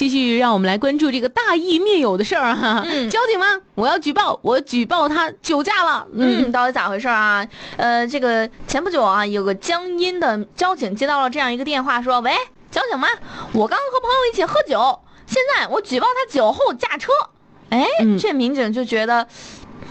继续让我们来关注这个大义灭友的事儿哈。嗯交警吗？我要举报，我举报他酒驾了。嗯，到底咋回事啊？呃，这个前不久啊，有个江阴的交警接到了这样一个电话，说：“喂，交警吗？我刚和朋友一起喝酒，现在我举报他酒后驾车。”哎，嗯这民警就觉得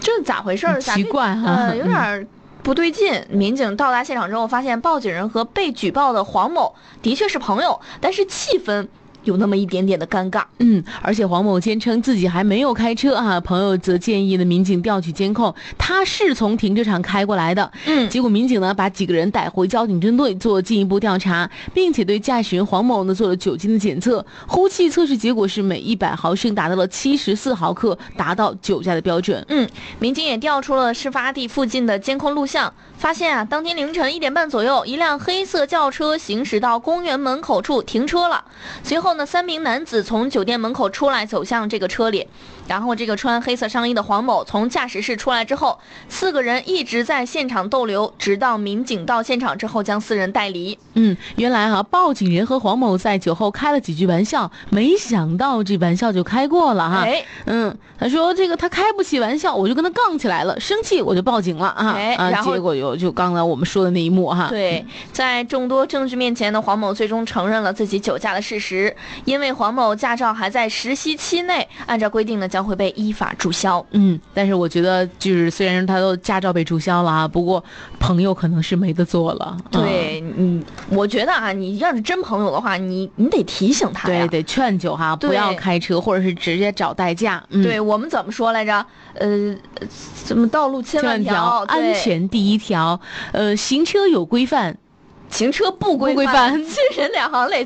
这咋回事儿？奇怪哈呃，有点儿不对劲。民警到达现场之后，发现报警人和被举报的黄某的确是朋友，但是气氛有那么一点点的尴尬。嗯，而且黄某坚称自己还没有开车啊，朋友则建议呢民警调取监控，他是从停车场开过来的。嗯结果民警呢把几个人带回交警支队做进一步调查，并且对驾驶员黄某呢做了酒精的检测，呼气测试结果是每一百毫升达到了七十四毫克，达到酒驾的标准。嗯，民警也调出了事发地附近的监控录像，发现啊，当天凌晨一点半左右，一辆黑色轿车行驶到公园门口处停车了。随后呢，三名男子从酒店门口出来，走向这个车里。然后，这个穿黑色上衣的黄某从驾驶室出来之后，四个人一直在现场逗留，直到民警到现场之后将四人带离。嗯，原来哈、报警人和黄某在酒后开了几句玩笑，没想到这玩笑就开过了哈。哎，嗯，他说这个他开不起玩笑，我就跟他杠起来了，生气我就报警了啊啊！哎然后结果有就刚才我们说的那一幕哈。对，在众多证据面前呢，黄某最终承认了自己酒驾的事实。因为黄某驾照还在实习期内，按照规定呢将会被依法注销。嗯，但是我觉得就是虽然他都驾照被注销了啊，不过朋友可能是没得做了。啊对，嗯，我觉得啊，你要是真朋友的话，你你得提醒他呀。对，得劝酒哈，不要开车，或者是直接找代驾。嗯，对我们怎么说来着？呃，什么道路千千万条，安，全第一条。呃，行车有规范。行车不规不规范 亲人两行泪。